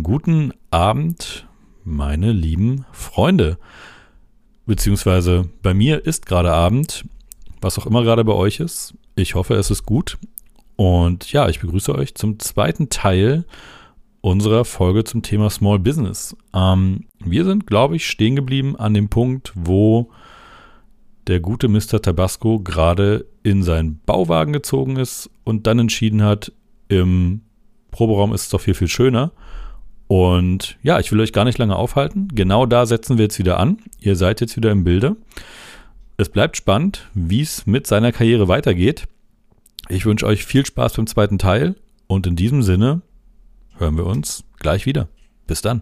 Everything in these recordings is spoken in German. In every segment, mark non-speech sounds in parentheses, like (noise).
Guten Abend, meine lieben Freunde. Beziehungsweise bei mir ist gerade Abend, was auch immer gerade bei euch ist. Ich hoffe, es ist gut. Und ja, ich begrüße euch zum zweiten Teil unserer Folge zum Thema Small Business. Ähm, wir sind, glaube ich, stehen geblieben an dem Punkt, wo der gute Mr. Tabasco gerade in seinen Bauwagen gezogen ist und dann entschieden hat, im Proberaum ist es doch viel, viel schöner. Und ja, ich will euch gar nicht lange aufhalten. Genau da setzen wir jetzt wieder an. Ihr seid jetzt wieder im Bilde. Es bleibt spannend, wie es mit seiner Karriere weitergeht. Ich wünsche euch viel Spaß beim zweiten Teil und in diesem Sinne hören wir uns gleich wieder. Bis dann.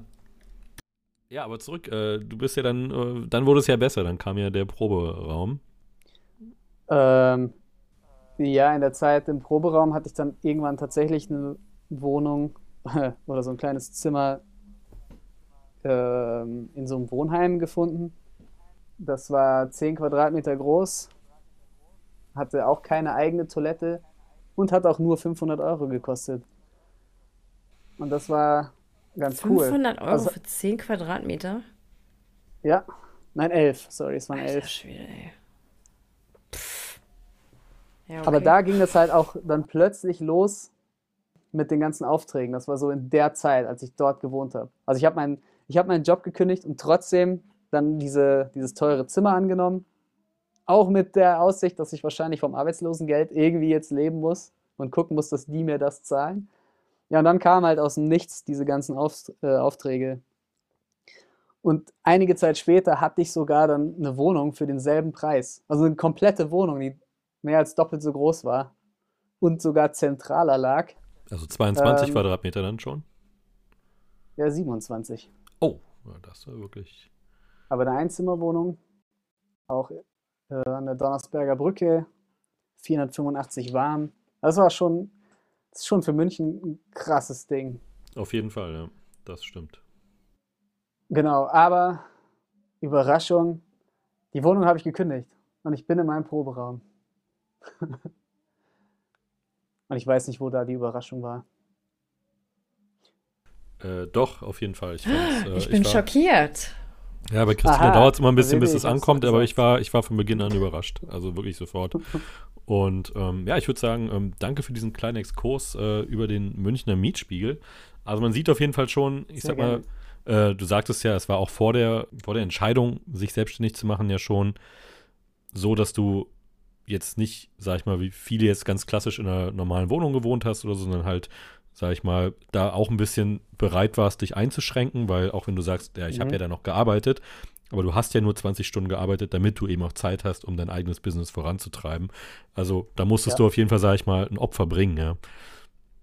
Ja, aber zurück, äh, du bist ja dann, äh, dann wurde es ja besser, dann kam ja der Proberaum. Ähm, ja, in der Zeit im Proberaum hatte ich dann irgendwann tatsächlich eine Wohnung (laughs) oder so ein kleines Zimmer ähm, in so einem Wohnheim gefunden. Das war 10 Quadratmeter groß, hatte auch keine eigene Toilette und hat auch nur 500 Euro gekostet. Und das war ganz 500 cool. 500 Euro also, für 10 Quadratmeter? Ja, nein, 11, sorry, es waren 11. Schwede, ey. Ja, okay. Aber da ging es halt auch dann plötzlich los mit den ganzen Aufträgen. Das war so in der Zeit, als ich dort gewohnt habe. Also ich habe meinen hab meinen Job gekündigt und trotzdem dann diese, dieses teure Zimmer angenommen. Auch mit der Aussicht, dass ich wahrscheinlich vom Arbeitslosengeld irgendwie jetzt leben muss und gucken muss, dass die mir das zahlen. Ja, und dann kamen halt aus dem Nichts diese ganzen Auf, äh, Aufträge. Und einige Zeit später hatte ich sogar dann eine Wohnung für denselben Preis. Also eine komplette Wohnung, die mehr als doppelt so groß war und sogar zentraler lag. Also 22 ähm, Quadratmeter dann schon? Ja, 27. Oh, das war wirklich. Aber eine Einzimmerwohnung, auch äh, an der Donnersberger Brücke, 485 warm. Das war schon, das ist schon für München ein krasses Ding. Auf jeden Fall, ja, das stimmt. Genau, aber Überraschung, die Wohnung habe ich gekündigt und ich bin in meinem Proberaum. (laughs) Und ich weiß nicht, wo da die Überraschung war. Äh, doch, auf jeden Fall. Ich, äh, ich bin ich war, schockiert. Ja, bei Christina dauert es immer ein bisschen, bis es ankommt, aber ich war, ich war von Beginn an überrascht. Also wirklich sofort. Und ähm, ja, ich würde sagen, ähm, danke für diesen kleinen Exkurs äh, über den Münchner Mietspiegel. Also man sieht auf jeden Fall schon, ich Sehr sag mal, äh, du sagtest ja, es war auch vor der, vor der Entscheidung, sich selbstständig zu machen, ja schon so, dass du jetzt nicht, sag ich mal, wie viele jetzt ganz klassisch in einer normalen Wohnung gewohnt hast oder so, sondern halt, sag ich mal, da auch ein bisschen bereit warst, dich einzuschränken, weil auch wenn du sagst, ja, ich mhm. habe ja da noch gearbeitet, aber du hast ja nur 20 Stunden gearbeitet, damit du eben auch Zeit hast, um dein eigenes Business voranzutreiben. Also da musstest ja. du auf jeden Fall, sag ich mal, ein Opfer bringen, ja.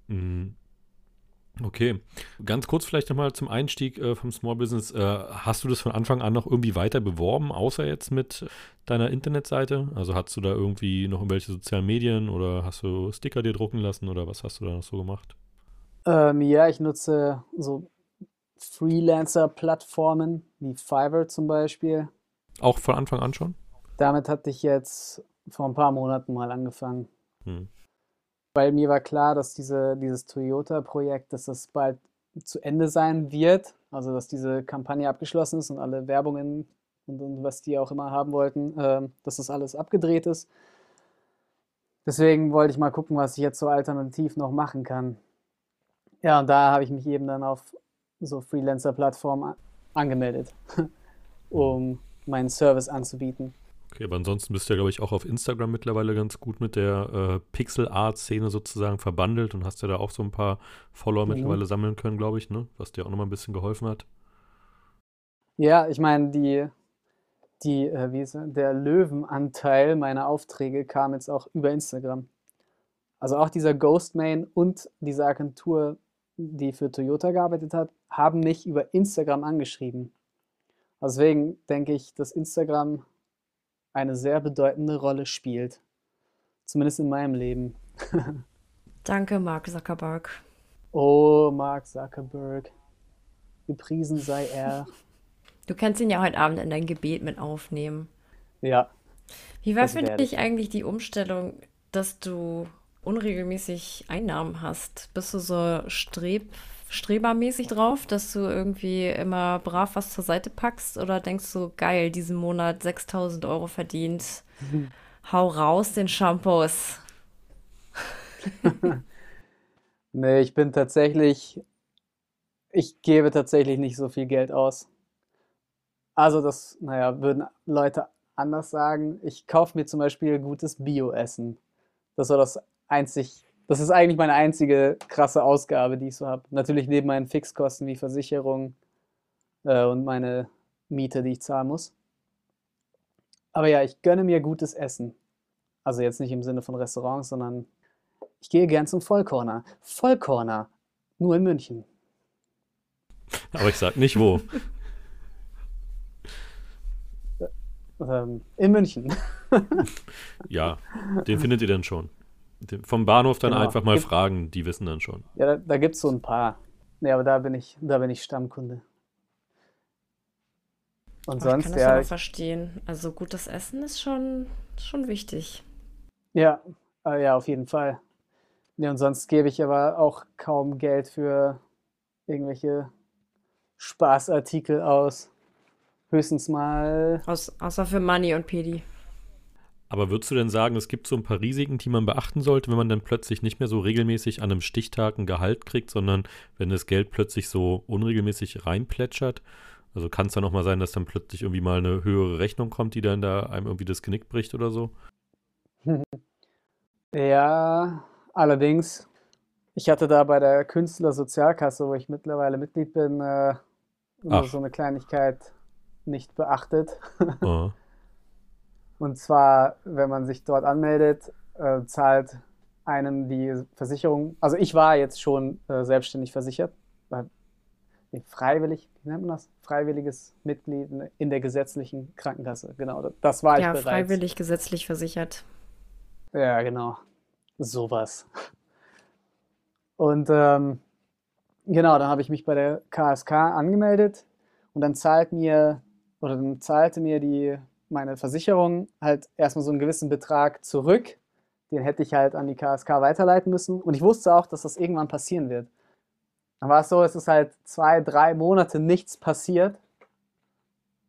Mhm. Okay, ganz kurz vielleicht nochmal zum Einstieg äh, vom Small Business. Äh, hast du das von Anfang an noch irgendwie weiter beworben, außer jetzt mit deiner Internetseite? Also hast du da irgendwie noch irgendwelche sozialen Medien oder hast du Sticker dir drucken lassen oder was hast du da noch so gemacht? Ähm, ja, ich nutze so Freelancer-Plattformen wie Fiverr zum Beispiel. Auch von Anfang an schon? Damit hatte ich jetzt vor ein paar Monaten mal angefangen. Hm weil mir war klar, dass diese, dieses Toyota-Projekt, dass das bald zu Ende sein wird, also dass diese Kampagne abgeschlossen ist und alle Werbungen und, und was die auch immer haben wollten, äh, dass das alles abgedreht ist. Deswegen wollte ich mal gucken, was ich jetzt so alternativ noch machen kann. Ja, und da habe ich mich eben dann auf so Freelancer-Plattformen angemeldet, (laughs) um meinen Service anzubieten. Okay, aber ansonsten bist du ja, glaube ich, auch auf Instagram mittlerweile ganz gut mit der äh, Pixel-Art-Szene sozusagen verbandelt und hast ja da auch so ein paar Follower mhm. mittlerweile sammeln können, glaube ich, ne? Was dir auch nochmal ein bisschen geholfen hat. Ja, ich meine, die, die, äh, wie ist der Löwenanteil meiner Aufträge kam jetzt auch über Instagram. Also auch dieser Ghostman und diese Agentur, die für Toyota gearbeitet hat, haben mich über Instagram angeschrieben. Deswegen denke ich, dass Instagram eine sehr bedeutende Rolle spielt. Zumindest in meinem Leben. (laughs) Danke, Mark Zuckerberg. Oh, Mark Zuckerberg. Gepriesen sei er. (laughs) Du kannst ihn ja heute Abend in dein Gebet mit aufnehmen. Ja. Wie war für dich eigentlich die Umstellung, dass du unregelmäßig Einnahmen hast? Bist du so strebermäßig drauf, dass du irgendwie immer brav was zur Seite packst? Oder denkst du, geil, diesen Monat 6000 Euro verdient, (laughs) hau raus den Shampoos? (laughs) nee, ich bin tatsächlich, ich gebe tatsächlich nicht so viel Geld aus. Also das, naja, würden Leute anders sagen. Ich kaufe mir zum Beispiel gutes Bio-Essen. Das war das einzig, das ist eigentlich meine einzige krasse Ausgabe, die ich so habe. Natürlich neben meinen Fixkosten wie Versicherung äh, und meine Miete, die ich zahlen muss. Aber ja, ich gönne mir gutes Essen. Also jetzt nicht im Sinne von Restaurants, sondern ich gehe gern zum Vollkorner. Vollkorner, nur in München. Aber ich sag nicht wo. (laughs) ähm, in München. ja, den findet ihr dann schon. Vom Bahnhof dann genau. einfach mal gibt, fragen, die wissen dann schon. Ja, da, da gibt es so ein paar. Ja, aber da bin ich, da bin ich Stammkunde. Und sonst, ich kann das ja. Ich verstehen. Also gutes Essen ist schon, schon wichtig. Ja, äh, ja, auf jeden Fall. Ja, und sonst gebe ich aber auch kaum Geld für irgendwelche Spaßartikel aus. Höchstens mal. Aus, außer für Money und Pedi. Aber würdest du denn sagen, es gibt so ein paar Risiken, die man beachten sollte, wenn man dann plötzlich nicht mehr so regelmäßig an einem Stichtag ein Gehalt kriegt, sondern wenn das Geld plötzlich so unregelmäßig reinplätschert? Also kann es dann auch mal sein, dass dann plötzlich irgendwie mal eine höhere Rechnung kommt, die dann da einem irgendwie das Genick bricht oder so? (laughs) Ja, allerdings, ich hatte da bei der Künstlersozialkasse, wo ich mittlerweile Mitglied bin, äh, immer so eine Kleinigkeit nicht beachtet. (laughs) Oh. Und zwar, wenn man sich dort anmeldet, äh, zahlt einem die Versicherung, also ich war jetzt schon äh, selbstständig versichert, freiwillig, wie nennt man das? Freiwilliges Mitglied in der gesetzlichen Krankenkasse. Genau, das war ich ja, bereits. Ja, freiwillig gesetzlich versichert. Ja, genau. Sowas. Und ähm, genau, dann habe ich mich bei der KSK angemeldet und dann zahlt mir oder dann zahlte mir die, meine Versicherung halt erstmal so einen gewissen Betrag zurück. Den hätte ich halt an die KSK weiterleiten müssen. Und ich wusste auch, dass das irgendwann passieren wird. Dann war es so, es ist halt zwei, drei Monate nichts passiert.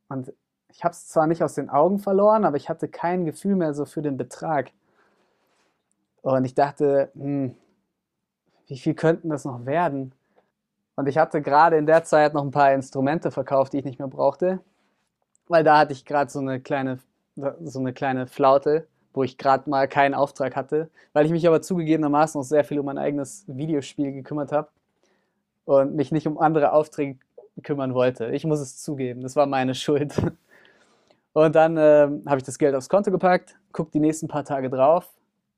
Und ich habe es zwar nicht aus den Augen verloren, aber ich hatte kein Gefühl mehr so für den Betrag. Und ich dachte, hm, wie viel könnten das noch werden? Und ich hatte gerade in der Zeit noch ein paar Instrumente verkauft, die ich nicht mehr brauchte weil da hatte ich gerade so eine kleine, so eine kleine Flaute, wo ich gerade mal keinen Auftrag hatte, weil ich mich aber zugegebenermaßen noch sehr viel um mein eigenes Videospiel gekümmert habe und mich nicht um andere Aufträge kümmern wollte. Ich muss es zugeben, das war meine (laughs) Schuld. Und dann äh, habe ich das Geld aufs Konto gepackt, guck die nächsten paar Tage drauf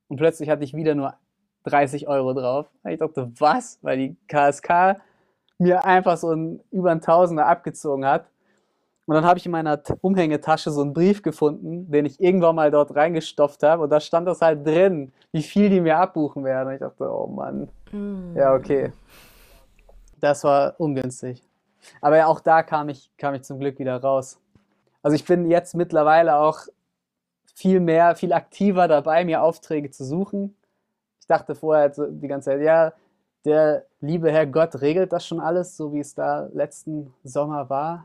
und plötzlich hatte ich wieder nur 30 Euro drauf. Ich dachte, was? Weil die KSK mir einfach so ein über ein Tausender abgezogen hat und dann habe ich in meiner Umhängetasche so einen Brief gefunden, den ich irgendwann mal dort reingestopft habe. Und da stand das halt drin, wie viel die mir abbuchen werden. Und ich dachte, oh Mann. Mm. Ja, okay. Das war ungünstig. Aber ja, auch da kam ich, kam ich zum Glück wieder raus. Also ich bin jetzt mittlerweile auch viel mehr, viel aktiver dabei, mir Aufträge zu suchen. Ich dachte vorher die ganze Zeit, ja, der liebe Herr Gott regelt das schon alles, so wie es da letzten Sommer war.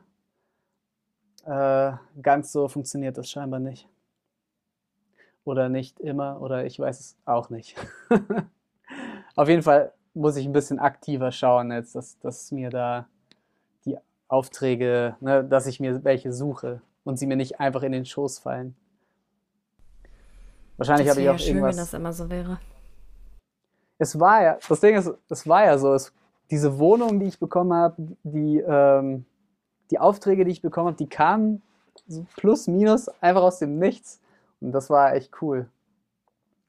Äh, ganz so funktioniert das scheinbar nicht. Oder nicht immer, oder ich weiß es auch nicht. (laughs) Auf jeden Fall muss ich ein bisschen aktiver schauen, jetzt, dass, dass mir da die Aufträge, ne, dass ich mir welche suche und sie mir nicht einfach in den Schoß fallen. Wahrscheinlich habe ich auch ja schön, irgendwas. wenn das immer so wäre. Es war ja, das Ding ist, es war ja so, es, diese Wohnung, die ich bekommen habe, die ähm, die Aufträge, die ich bekommen habe, die kamen so plus, minus einfach aus dem Nichts. Und das war echt cool.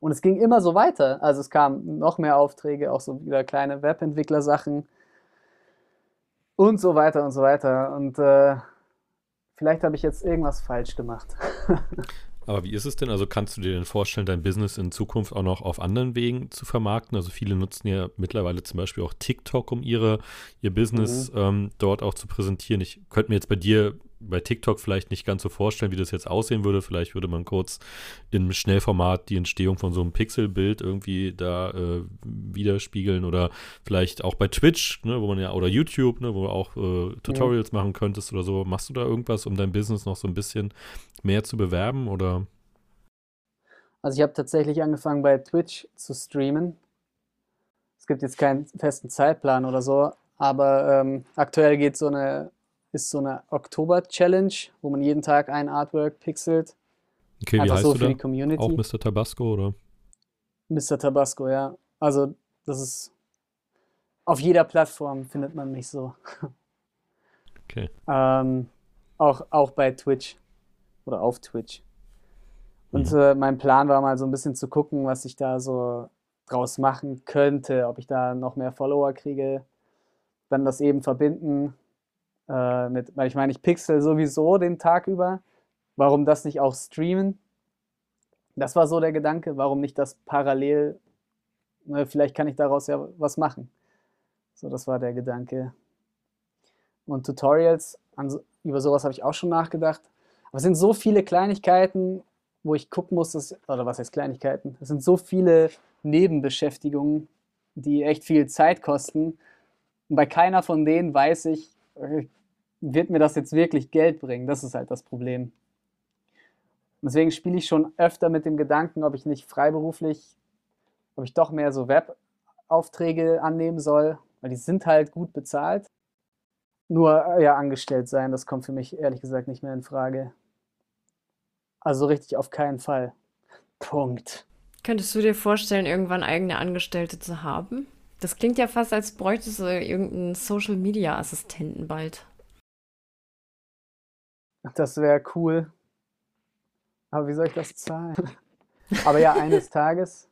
Und es ging immer so weiter. Also es kamen noch mehr Aufträge, auch so wieder kleine Webentwickler-Sachen und so weiter und so weiter. Und äh, vielleicht habe ich jetzt irgendwas falsch gemacht. (laughs) Aber wie ist es denn? Also kannst du dir denn vorstellen, dein Business in Zukunft auch noch auf anderen Wegen zu vermarkten? Also viele nutzen ja mittlerweile zum Beispiel auch TikTok, um ihre, ihr Business mhm. ähm, dort auch zu präsentieren. Ich könnte mir jetzt bei dir bei TikTok vielleicht nicht ganz so vorstellen, wie das jetzt aussehen würde. Vielleicht würde man kurz im Schnellformat die Entstehung von so einem Pixelbild irgendwie da äh, widerspiegeln oder vielleicht auch bei Twitch, ne, wo man ja, oder YouTube, ne, wo du auch äh, Tutorials ja. machen könntest oder so. Machst du da irgendwas, um dein Business noch so ein bisschen mehr zu bewerben oder? Also ich habe tatsächlich angefangen bei Twitch zu streamen. Es gibt jetzt keinen festen Zeitplan oder so, aber ähm, aktuell geht so eine ist so eine Oktober-Challenge, wo man jeden Tag ein Artwork pixelt. Okay, Einfach wie heißt so du für da? die Community. Auch Mr. Tabasco, oder? Mr. Tabasco, ja. Also, das ist auf jeder Plattform findet man mich so. (laughs) Okay. Ähm, auch, auch bei Twitch oder auf Twitch. Und mhm. äh, mein Plan war mal so ein bisschen zu gucken, was ich da so draus machen könnte, ob ich da noch mehr Follower kriege. Dann das eben verbinden äh, mit, weil ich meine, ich pixel sowieso den Tag über. Warum das nicht auch streamen? Das war so der Gedanke. Warum nicht das parallel? Ne, vielleicht kann ich daraus ja was machen. So, das war der Gedanke. Und Tutorials, an, über sowas habe ich auch schon nachgedacht. Aber es sind so viele Kleinigkeiten, wo ich gucken muss, dass, oder was heißt Kleinigkeiten? Es sind so viele Nebenbeschäftigungen, die echt viel Zeit kosten. Und bei keiner von denen weiß ich, wird mir das jetzt wirklich Geld bringen? Das ist halt das Problem. Deswegen spiele ich schon öfter mit dem Gedanken, ob ich nicht freiberuflich, ob ich doch mehr so Webaufträge annehmen soll, weil die sind halt gut bezahlt. Nur äh, ja, angestellt sein, das kommt für mich ehrlich gesagt nicht mehr in Frage. Also richtig auf keinen Fall. Punkt. Könntest du dir vorstellen, irgendwann eigene Angestellte zu haben? Das klingt ja fast, als bräuchtest du irgendeinen Social Media Assistenten bald. Das wäre cool. Aber wie soll ich das zahlen? Aber ja, eines Tages.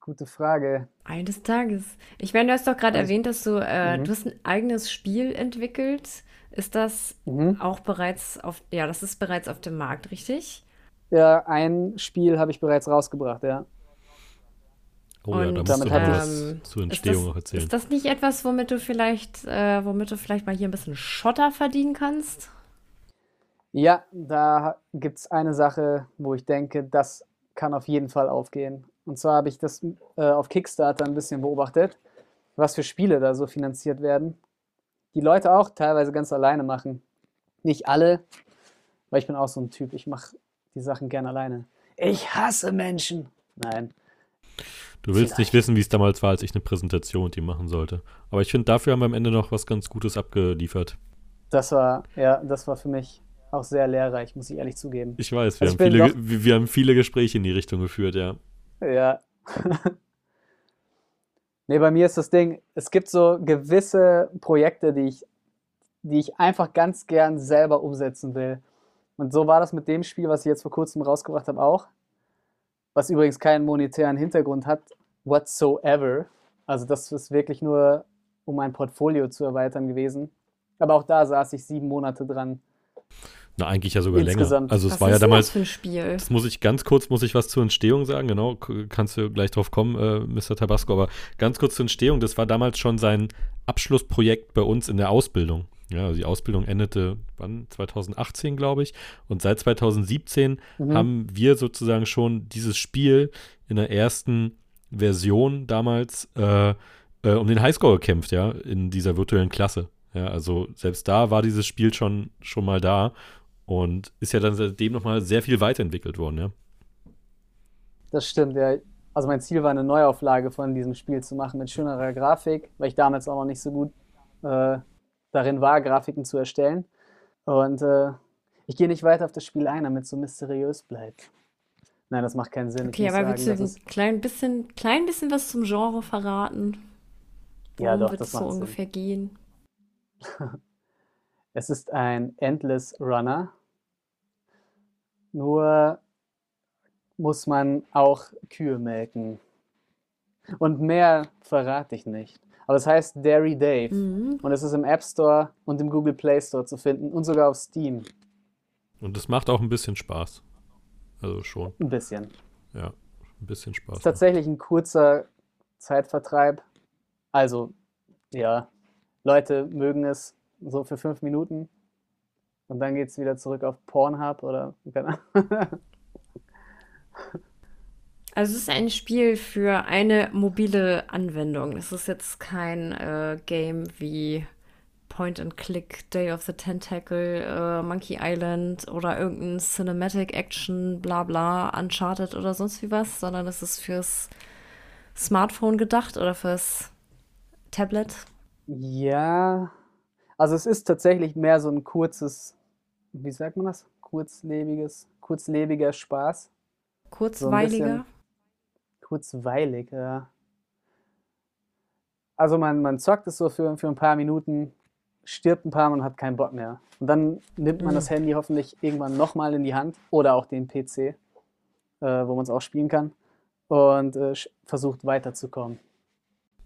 Gute Frage. Eines Tages. Ich meine, du hast doch gerade also, erwähnt, dass du, äh, mhm. du hast ein eigenes Spiel entwickelt. Ist das mhm. auch bereits auf, ja, das ist bereits auf dem Markt, richtig? Ja, ein Spiel habe ich bereits rausgebracht, ja. Oh ja, da musst du ähm, was zur Entstehung das, noch erzählen. Ist das nicht etwas, womit du vielleicht, äh, womit du vielleicht mal hier ein bisschen Schotter verdienen kannst? Ja, da gibt es eine Sache, wo ich denke, das kann auf jeden Fall aufgehen. Und zwar habe ich das äh, auf Kickstarter ein bisschen beobachtet, was für Spiele da so finanziert werden. Die Leute auch teilweise ganz alleine machen. Nicht alle, weil ich bin auch so ein Typ, ich mache die Sachen gern alleine. Ich hasse Menschen. Nein. Du willst Vielleicht. nicht wissen, wie es damals war, als ich eine Präsentation mit ihm machen sollte. Aber ich finde, dafür haben wir am Ende noch was ganz Gutes abgeliefert. Das war, ja, das war für mich auch sehr lehrreich, muss ich ehrlich zugeben. Ich weiß, wir, also haben, viele, wir, wir haben viele Gespräche in die Richtung geführt, ja. Ja. (laughs) nee, bei mir ist das Ding, es gibt so gewisse Projekte, die ich, die ich einfach ganz gern selber umsetzen will. Und so war das mit dem Spiel, was ich jetzt vor kurzem rausgebracht habe, auch. Was übrigens keinen monetären Hintergrund hat, whatsoever. Also das ist wirklich nur, um mein Portfolio zu erweitern gewesen. Aber auch da saß ich sieben Monate dran. Na, eigentlich ja sogar Insgesamt. länger. Also es was war ja damals. Das, für ein Spiel? das muss ich ganz kurz, muss ich was zur Entstehung sagen, genau, kannst du gleich drauf kommen, äh, Mr. Tabasco, aber ganz kurz zur Entstehung, das war damals schon sein Abschlussprojekt bei uns in der Ausbildung. Ja, also die Ausbildung endete wann? 2018, glaube ich. Und seit 2017 mhm. haben wir sozusagen schon dieses Spiel in der ersten Version damals äh, äh, um den Highscore gekämpft, ja, in dieser virtuellen Klasse. Ja, also selbst da war dieses Spiel schon, schon mal da und ist ja dann seitdem nochmal sehr viel weiterentwickelt worden, ja. Das stimmt, ja. Also mein Ziel war eine Neuauflage von diesem Spiel zu machen mit schönerer Grafik, weil ich damals auch noch nicht so gut äh, darin war, Grafiken zu erstellen. Und äh, ich gehe nicht weiter auf das Spiel ein, damit es so mysteriös bleibt. Nein, das macht keinen Sinn. Okay, aber willst du ein klein bisschen, klein bisschen was zum Genre verraten? Worum ja, doch, wird es so ungefähr Sinn. gehen? (laughs) es ist ein Endless Runner. Nur muss man auch Kühe melken. Und mehr verrate ich nicht. Aber es heißt Dairy Dave. Mhm. Und es ist im App Store und im Google Play Store zu finden und sogar auf Steam. Und es macht auch ein bisschen Spaß. Also schon. Ein bisschen. Ja, ein bisschen Spaß. Es ist tatsächlich ein kurzer Zeitvertreib. Also, ja, Leute mögen es so für fünf Minuten. Und dann geht es wieder zurück auf Pornhub oder keine (laughs) Also es ist ein Spiel für eine mobile Anwendung. Es ist jetzt kein äh, Game wie Point and Click, Day of the Tentacle, äh, Monkey Island oder irgendein Cinematic Action, bla bla, Uncharted oder sonst wie was, sondern es ist fürs Smartphone gedacht oder fürs Tablet. Ja, also es ist tatsächlich mehr so ein kurzes, wie sagt man das? Kurzlebiges, kurzlebiger Spaß. Kurzweiliger? So kurzweilig, ja. Also man, man zockt es so für, für ein paar Minuten, stirbt ein paar Mal und hat keinen Bock mehr. Und dann nimmt man mhm. das Handy hoffentlich irgendwann nochmal in die Hand oder auch den PC, äh, wo man es auch spielen kann und äh, versucht weiterzukommen.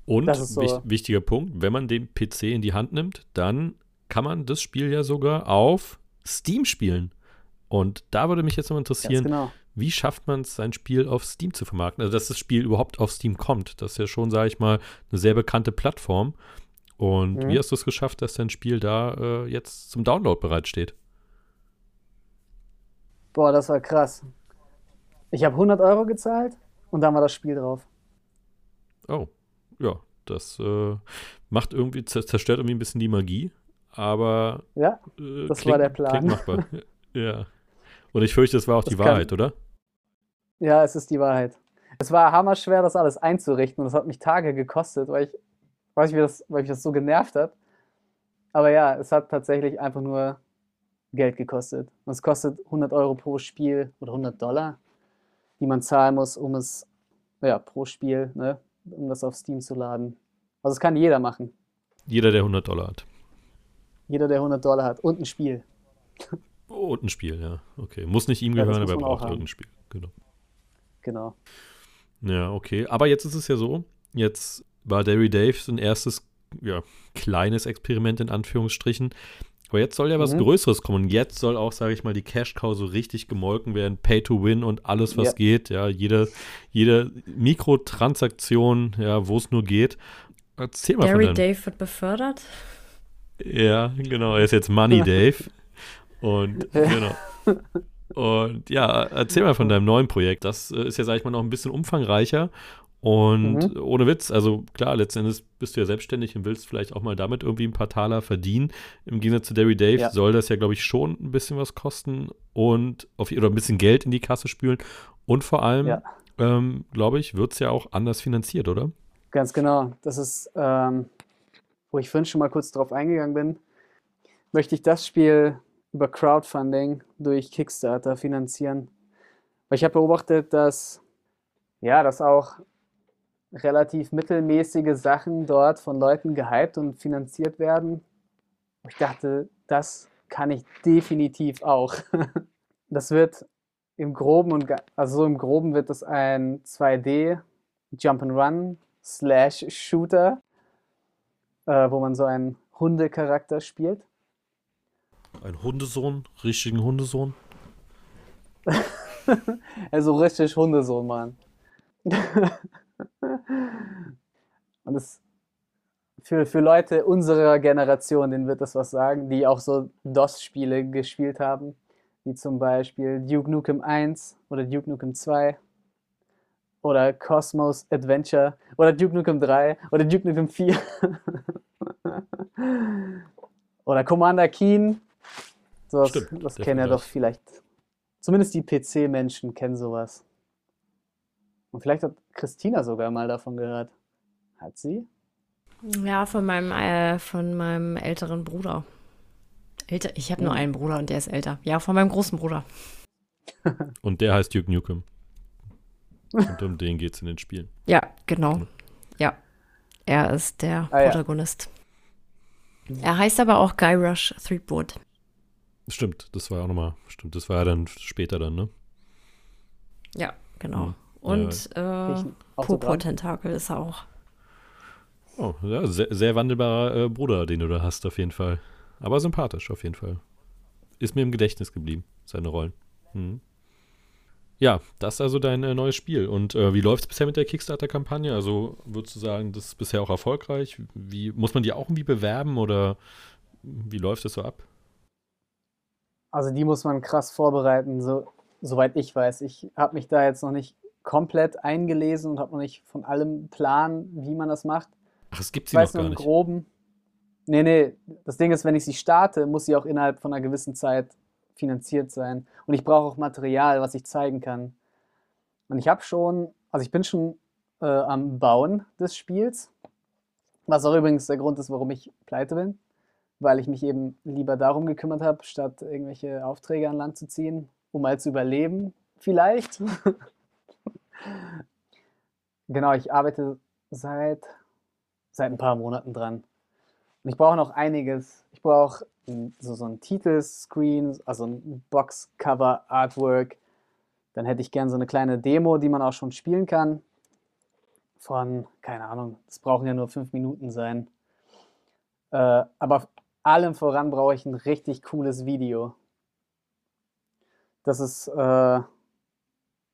Und so. wich wichtiger Punkt, wenn man den PC in die Hand nimmt, dann kann man das Spiel ja sogar auf Steam spielen. Und da würde mich jetzt noch interessieren, genau. wie schafft man es, sein Spiel auf Steam zu vermarkten? Also, dass das Spiel überhaupt auf Steam kommt. Das ist ja schon, sage ich mal, eine sehr bekannte Plattform. Und mhm. wie hast du es geschafft, dass dein Spiel da äh, jetzt zum Download bereitsteht? Boah, das war krass. Ich habe 100 Euro gezahlt und dann war das Spiel drauf. Oh, ja, das äh, macht irgendwie, zerstört irgendwie ein bisschen die Magie, aber. Ja, äh, das klingt, war der Plan. Klingt machbar. (laughs) ja. Und ich fürchte, das war auch das die Wahrheit, kann, oder? Ja, es ist die Wahrheit. Es war hammerschwer, das alles einzurichten und es hat mich Tage gekostet, weil ich, weiß ich, das, weil mich das so genervt hat. Aber ja, es hat tatsächlich einfach nur Geld gekostet. Und es kostet 100 Euro pro Spiel oder 100 Dollar, die man zahlen muss, um es, ja, pro Spiel, ne, um das auf Steam zu laden. Also es kann jeder machen. Jeder, der 100 Dollar hat. Jeder, der 100 Dollar hat und ein Spiel. (laughs) Und ein Spiel, ja. Okay. Muss nicht ihm gehören, ja, aber er braucht irgendein Spiel. Genau. Genau. Ja, okay. Aber jetzt ist es ja so, jetzt war Derry Dave ein erstes, ja, kleines Experiment in Anführungsstrichen. Aber jetzt soll ja was mhm. Größeres kommen. Und jetzt soll auch, sage ich mal, die Cash-Cow so richtig gemolken werden. Pay to win und alles, was ja. geht. Ja, jede, jede Mikrotransaktion, ja, wo es nur geht. Erzähl mal Derry von Dave wird befördert. Ja, genau. Er ist jetzt Money (laughs) Dave. Und genau. Und ja, erzähl mal von deinem neuen Projekt. Das äh, ist ja, sag ich mal, noch ein bisschen umfangreicher. Und mhm. ohne Witz, also klar, letztendlich bist du ja selbstständig und willst vielleicht auch mal damit irgendwie ein paar Taler verdienen. Im Gegensatz zu Derry Dave ja. soll das ja, glaube ich, schon ein bisschen was kosten und auf, oder ein bisschen Geld in die Kasse spülen. Und vor allem, ja. ähm, glaube ich, wird es ja auch anders finanziert, oder? Ganz genau. Das ist, ähm, wo ich vorhin schon mal kurz drauf eingegangen bin, möchte ich das Spiel über Crowdfunding durch Kickstarter finanzieren. Weil ich habe beobachtet, dass ja, dass auch relativ mittelmäßige Sachen dort von Leuten gehypt und finanziert werden. Ich dachte, das kann ich definitiv auch. (laughs) Das wird im Groben und also so im Groben wird das ein 2D Jump'n'Run Slash Shooter, äh, wo man so einen Hundecharakter spielt. Ein Hundesohn, richtigen Hundesohn. (laughs) also richtig Hundesohn, Mann. (laughs) Und es für, für Leute unserer Generation, denen wird das was sagen, die auch so DOS-Spiele gespielt haben, wie zum Beispiel Duke Nukem 1 oder Duke Nukem 2 oder Cosmos Adventure oder Duke Nukem 3 oder Duke Nukem 4 (laughs) oder Commander Keen Sowas, Stimmt, das kennen ja doch vielleicht. Zumindest die PC-Menschen kennen sowas. Und vielleicht hat Christina sogar mal davon gehört. Hat sie? Ja, von meinem, äh, von meinem älteren Bruder. Älter, ich habe hm. nur einen Bruder und der ist älter. Ja, von meinem großen Bruder. (laughs) und der heißt Duke Nukem. Und um den geht es in den Spielen. (laughs) Ja, genau. Hm. Ja. Er ist der ah, Protagonist. Ja. Er heißt aber auch Guy Rush Threepwood. Stimmt, das war ja auch nochmal, stimmt, das war ja dann später dann, ne? Ja, genau. Mhm. Und ja, äh, Popo-Tentakel ist er auch. Oh, ja, sehr, sehr wandelbarer äh, Bruder, den du da hast, auf jeden Fall. Aber sympathisch, auf jeden Fall. Ist mir im Gedächtnis geblieben, seine Rollen. Mhm. Ja, das ist also dein äh, neues Spiel. Und äh, wie läuft es bisher mit der Kickstarter-Kampagne? Also würdest du sagen, das ist bisher auch erfolgreich? Wie, muss man die auch irgendwie bewerben oder wie läuft es so ab? Also die muss man krass vorbereiten, so, soweit ich weiß. Ich habe mich da jetzt noch nicht komplett eingelesen und habe noch nicht von allem Plan, wie man das macht. Ach, es gibt sie ich noch gar nicht. Groben. Nee, nee, das Ding ist, wenn ich sie starte, muss sie auch innerhalb von einer gewissen Zeit finanziert sein. Und ich brauche auch Material, was ich zeigen kann. Und ich habe schon, also ich bin schon äh, am Bauen des Spiels, was auch übrigens der Grund ist, warum ich pleite bin weil ich mich eben lieber darum gekümmert habe, statt irgendwelche Aufträge an Land zu ziehen, um mal zu überleben, vielleicht. (laughs) genau, ich arbeite seit, seit ein paar Monaten dran. Und ich brauche noch einiges. Ich brauche so, so ein Titelscreen, also ein Boxcover-Artwork. Dann hätte ich gern so eine kleine Demo, die man auch schon spielen kann. Von, keine Ahnung, das brauchen ja nur fünf Minuten sein. Äh, aber allem voran brauche ich ein richtig cooles Video. Das ist, äh,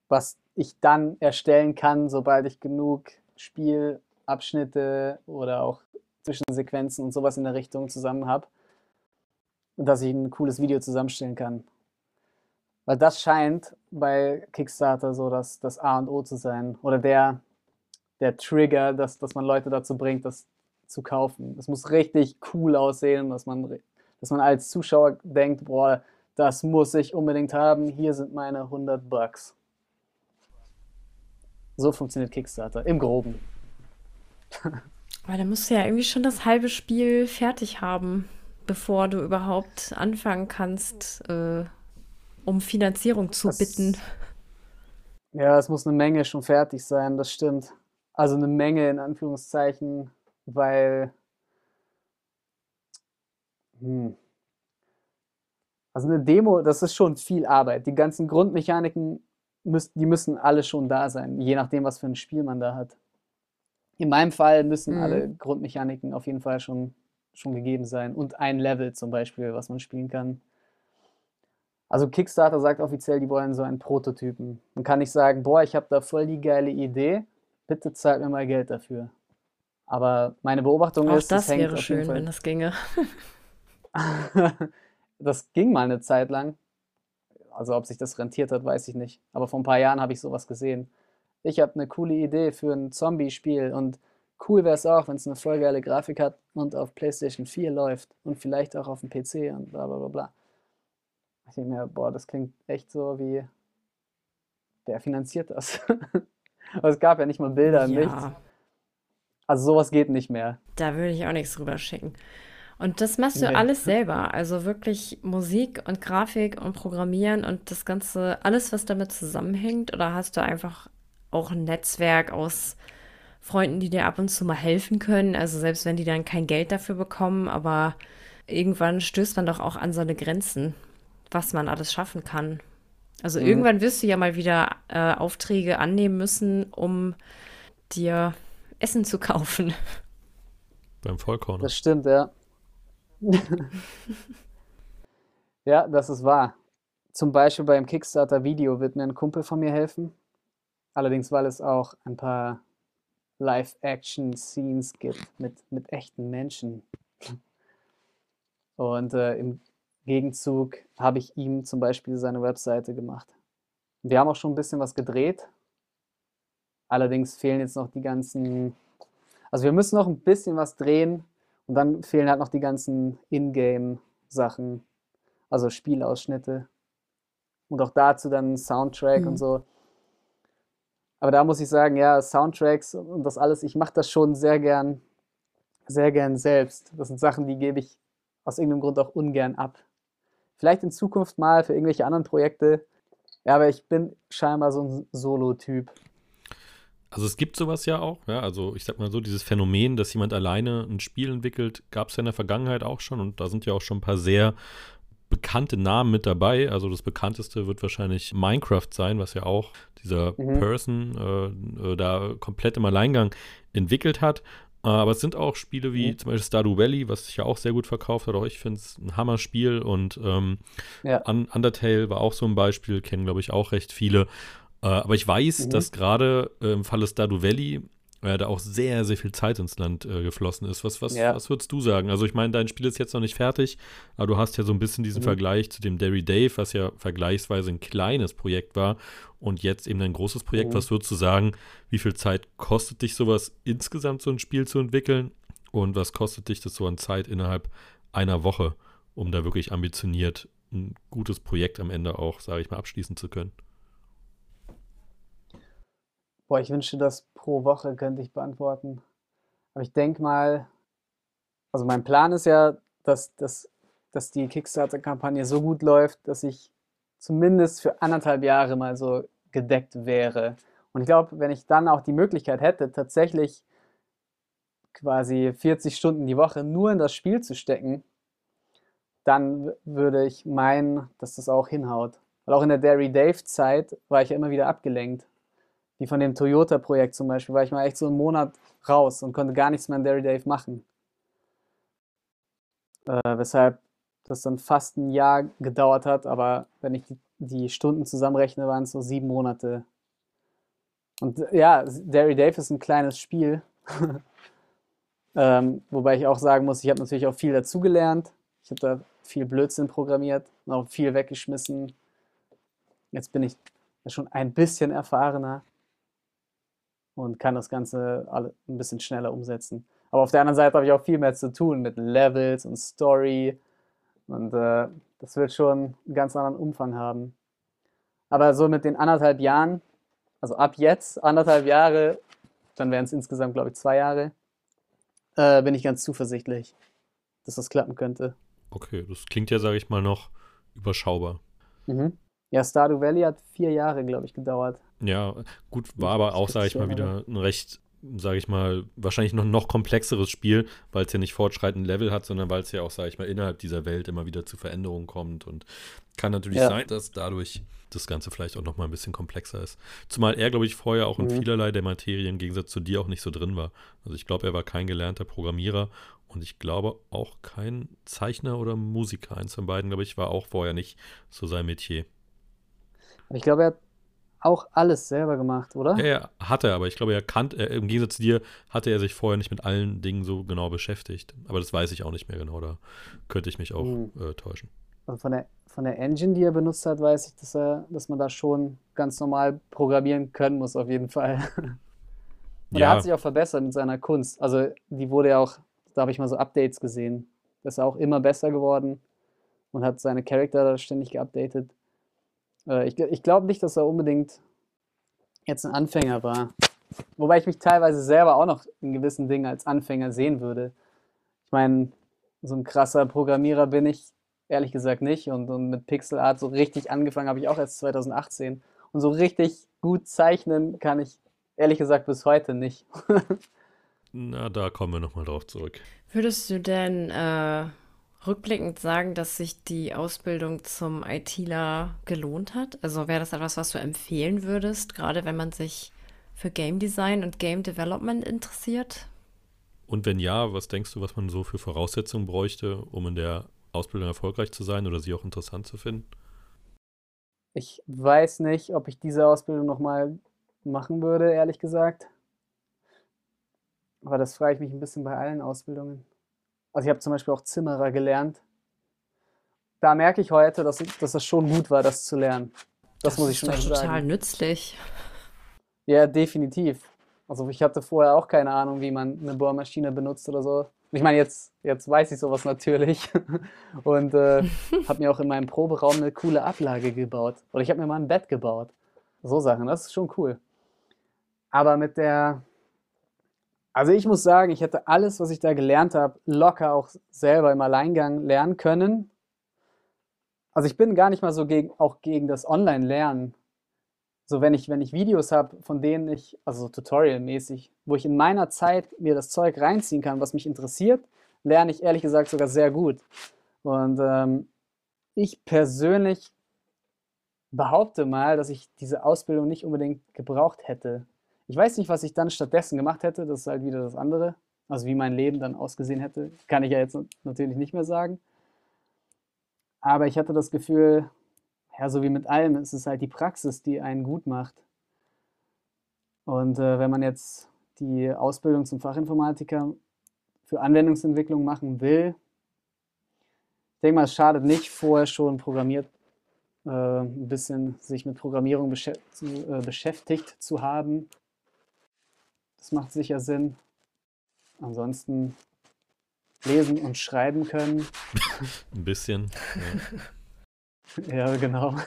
was ich dann erstellen kann, sobald ich genug Spielabschnitte oder auch Zwischensequenzen und sowas in der Richtung zusammen habe. Und dass ich ein cooles Video zusammenstellen kann. Weil das scheint bei Kickstarter so das, das A und O zu sein. Oder der, der Trigger, dass, dass man Leute dazu bringt, das zu kaufen. Es muss richtig cool aussehen, dass man, dass man als Zuschauer denkt, boah, das muss ich unbedingt haben, hier sind meine 100 Bucks. So funktioniert Kickstarter, im Groben. (laughs) Aber da musst du ja irgendwie schon das halbe Spiel fertig haben, bevor du überhaupt anfangen kannst, äh, um Finanzierung zu das, bitten. Ja, es muss eine Menge schon fertig sein, das stimmt. Also eine Menge in Anführungszeichen weil hm, also eine Demo, das ist schon viel Arbeit. Die ganzen Grundmechaniken, müssen, die müssen alle schon da sein, je nachdem, was für ein Spiel man da hat. In meinem Fall müssen mhm. alle Grundmechaniken auf jeden Fall schon, schon gegeben sein und ein Level zum Beispiel, was man spielen kann. Also Kickstarter sagt offiziell, die wollen so einen Prototypen. Man kann nicht sagen, boah, ich habe da voll die geile Idee, bitte zahlt mir mal Geld dafür. Aber meine Beobachtung Auch ist, das wäre schön, wenn das ginge. (laughs) das ging mal eine Zeit lang. Also ob sich das rentiert hat, weiß ich nicht. Aber vor ein paar Jahren habe ich sowas gesehen. Ich habe eine coole Idee für ein Zombie-Spiel und cool wäre es auch, wenn es eine voll geile Grafik hat und auf PlayStation 4 läuft und vielleicht auch auf dem PC und bla bla bla bla. Ich denke mir, boah, das klingt echt so wie, wer finanziert das? (laughs) Aber es gab ja nicht mal Bilder, ja. nichts. Also sowas geht nicht mehr. Da würde ich auch nichts drüber schicken. Und das machst du nee. alles selber. Also wirklich Musik und Grafik und Programmieren und das Ganze, alles, was damit zusammenhängt. Oder hast du einfach auch ein Netzwerk aus Freunden, die dir ab und zu mal helfen können? Also selbst wenn die dann kein Geld dafür bekommen, aber irgendwann stößt man doch auch an so eine Grenzen, was man alles schaffen kann. Also mhm. irgendwann wirst du ja mal wieder äh, Aufträge annehmen müssen, um dir Essen zu kaufen. Beim Vollkorn. Das stimmt, ja. ja, das ist wahr. Zum Beispiel beim Kickstarter-Video wird mir ein Kumpel von mir helfen. Allerdings, weil es auch ein paar Live-Action-Scenes gibt mit, mit echten Menschen. Und äh, im Gegenzug habe ich ihm zum Beispiel seine Webseite gemacht. Wir haben auch schon ein bisschen was gedreht, Allerdings fehlen jetzt noch die ganzen, also wir müssen noch ein bisschen was drehen und dann fehlen halt noch die ganzen Ingame-Sachen, also Spielausschnitte und auch dazu dann Soundtrack mhm. und so. Aber da muss ich sagen, ja, Soundtracks und das alles, ich mache das schon sehr gern, sehr gern selbst. Das sind Sachen, die gebe ich aus irgendeinem Grund auch ungern ab. Vielleicht in Zukunft mal für irgendwelche anderen Projekte. Ja, aber ich bin scheinbar so ein Solo-Typ. Also es gibt sowas ja auch, ja, also ich sag mal so, dieses Phänomen, dass jemand alleine ein Spiel entwickelt, gab es ja in der Vergangenheit auch schon und da sind ja auch schon ein paar sehr bekannte Namen mit dabei. Also das bekannteste wird wahrscheinlich Minecraft sein, was ja auch dieser mhm. Person äh, äh, da komplett im Alleingang entwickelt hat. Aber es sind auch Spiele wie mhm. zum Beispiel Stardew Valley, was sich ja auch sehr gut verkauft hat. Auch ich finde es ein Hammerspiel und ähm, ja. Undertale war auch so ein Beispiel, kennen, glaube ich, auch recht viele. Äh, aber ich weiß, mhm. dass gerade äh, im Falle Stardew Valley weil da auch sehr, sehr viel Zeit ins Land äh, geflossen ist. Was, was, ja. was würdest du sagen? Also ich meine, dein Spiel ist jetzt noch nicht fertig, aber du hast ja so ein bisschen diesen mhm. Vergleich zu dem Derry Dave, was ja vergleichsweise ein kleines Projekt war und jetzt eben ein großes Projekt. Mhm. Was würdest du sagen, wie viel Zeit kostet dich sowas insgesamt, so ein Spiel zu entwickeln? Und was kostet dich das so an Zeit innerhalb einer Woche, um da wirklich ambitioniert ein gutes Projekt am Ende auch, sage ich mal, abschließen zu können? Boah, ich wünschte, das pro Woche könnte ich beantworten. Aber ich denke mal, also mein Plan ist ja, dass, dass, dass die Kickstarter-Kampagne so gut läuft, dass ich zumindest für anderthalb Jahre mal so gedeckt wäre. Und ich glaube, wenn ich dann auch die Möglichkeit hätte, tatsächlich quasi 40 Stunden die Woche nur in das Spiel zu stecken, dann würde ich meinen, dass das auch hinhaut. Weil auch in der Derry Dave Zeit war ich ja immer wieder abgelenkt wie von dem Toyota-Projekt zum Beispiel, war ich mal echt so einen Monat raus und konnte gar nichts mehr in Dairy Dave machen. Äh, weshalb das dann fast ein Jahr gedauert hat, aber wenn ich die, die Stunden zusammenrechne, waren es so sieben Monate. Und ja, Dairy Dave ist ein kleines Spiel. (laughs) ähm, wobei ich auch sagen muss, ich habe natürlich auch viel dazugelernt. Ich habe da viel Blödsinn programmiert und auch viel weggeschmissen. Jetzt bin ich schon ein bisschen erfahrener und kann das Ganze ein bisschen schneller umsetzen. Aber auf der anderen Seite habe ich auch viel mehr zu tun mit Levels und Story. Und äh, das wird schon einen ganz anderen Umfang haben. Aber so mit den anderthalb Jahren, also ab jetzt anderthalb Jahre, dann wären es insgesamt, glaube ich, zwei Jahre, äh, bin ich ganz zuversichtlich, dass das klappen könnte. Okay, das klingt ja, sage ich mal, noch überschaubar. Mhm. Ja, Stardew Valley hat vier Jahre, glaube ich, gedauert. Ja, gut, war aber auch, sage ich mal, wieder ein recht, sage ich mal, wahrscheinlich noch, noch komplexeres Spiel, weil es ja nicht fortschreitend Level hat, sondern weil es ja auch, sage ich mal, innerhalb dieser Welt immer wieder zu Veränderungen kommt und kann natürlich ja. sein, dass dadurch das Ganze vielleicht auch noch mal ein bisschen komplexer ist. Zumal er, glaube ich, vorher auch in mhm. vielerlei der Materie im Gegensatz zu dir auch nicht so drin war. Also ich glaube, er war kein gelernter Programmierer und ich glaube auch kein Zeichner oder Musiker. Eins von beiden, glaube ich, war auch vorher nicht so sein Metier. Ich glaube, er hat auch alles selber gemacht, oder? Ja, ja hat er, aber ich glaube, er kannte, äh, im Gegensatz zu dir, hatte er sich vorher nicht mit allen Dingen so genau beschäftigt. Aber das weiß ich auch nicht mehr genau, da könnte ich mich auch hm. äh, täuschen. Also von der, von der Engine, die er benutzt hat, weiß ich, dass, er, dass man da schon ganz normal programmieren können muss, auf jeden Fall. (laughs) Und ja. er hat sich auch verbessert mit seiner Kunst. Also die wurde ja auch, da habe ich mal so Updates gesehen. Das ist auch immer besser geworden und hat seine Charakter ständig geupdatet. Äh, ich ich glaube nicht, dass er unbedingt jetzt ein Anfänger war. Wobei ich mich teilweise selber auch noch in gewissen Dingen als Anfänger sehen würde. Ich meine, so ein krasser Programmierer bin ich ehrlich gesagt nicht. Und, und mit Pixel Art so richtig angefangen habe ich auch erst 2018. Und so richtig gut zeichnen kann ich ehrlich gesagt bis heute nicht. (laughs) Na, da kommen wir nochmal drauf zurück. Würdest du denn äh, rückblickend sagen, dass sich die Ausbildung zum ITler gelohnt hat? Also wäre das etwas, was du empfehlen würdest, gerade wenn man sich für Game Design und Game Development interessiert? Und wenn ja, was denkst du, was man so für Voraussetzungen bräuchte, um in der Ausbildung erfolgreich zu sein oder sie auch interessant zu finden? Ich weiß nicht, ob ich diese Ausbildung nochmal machen würde, ehrlich gesagt. Aber das frage ich mich ein bisschen bei allen Ausbildungen. Also ich habe zum Beispiel auch Zimmerer gelernt. Da merke ich heute, dass, ich, dass das schon gut war, das zu lernen. Das, das muss ich schon ist doch total sagen. nützlich. Ja, definitiv. Also ich hatte vorher auch keine Ahnung, wie man eine Bohrmaschine benutzt oder so. Ich meine, jetzt, jetzt weiß ich sowas natürlich (laughs) und äh, (laughs) habe mir auch in meinem Proberaum eine coole Ablage gebaut. Oder ich habe mir mal ein Bett gebaut. So Sachen, das ist schon cool. Aber mit der, also ich muss sagen, ich hätte alles, was ich da gelernt habe, locker auch selber im Alleingang lernen können. Also ich bin gar nicht mal so gegen, auch gegen das Online-Lernen. So wenn ich, wenn ich Videos habe, von denen ich, also Tutorial-mäßig, wo ich in meiner Zeit mir das Zeug reinziehen kann, was mich interessiert, lerne ich ehrlich gesagt sogar sehr gut. Und ähm, ich persönlich behaupte mal, dass ich diese Ausbildung nicht unbedingt gebraucht hätte. Ich weiß nicht, was ich dann stattdessen gemacht hätte, das ist halt wieder das andere. Also wie mein Leben dann ausgesehen hätte, kann ich ja jetzt natürlich nicht mehr sagen. Aber ich hatte das Gefühl, ja, so wie mit allem, es ist halt die Praxis, die einen gut macht. Und äh, wenn man jetzt die Ausbildung zum Fachinformatiker für Anwendungsentwicklung machen will, ich denke mal, es schadet nicht, vorher schon programmiert, äh, ein bisschen sich mit Programmierung äh, beschäftigt zu haben. Das macht sicher Sinn. Ansonsten lesen und schreiben können. (laughs) Ein bisschen. Ja, ja genau. (laughs)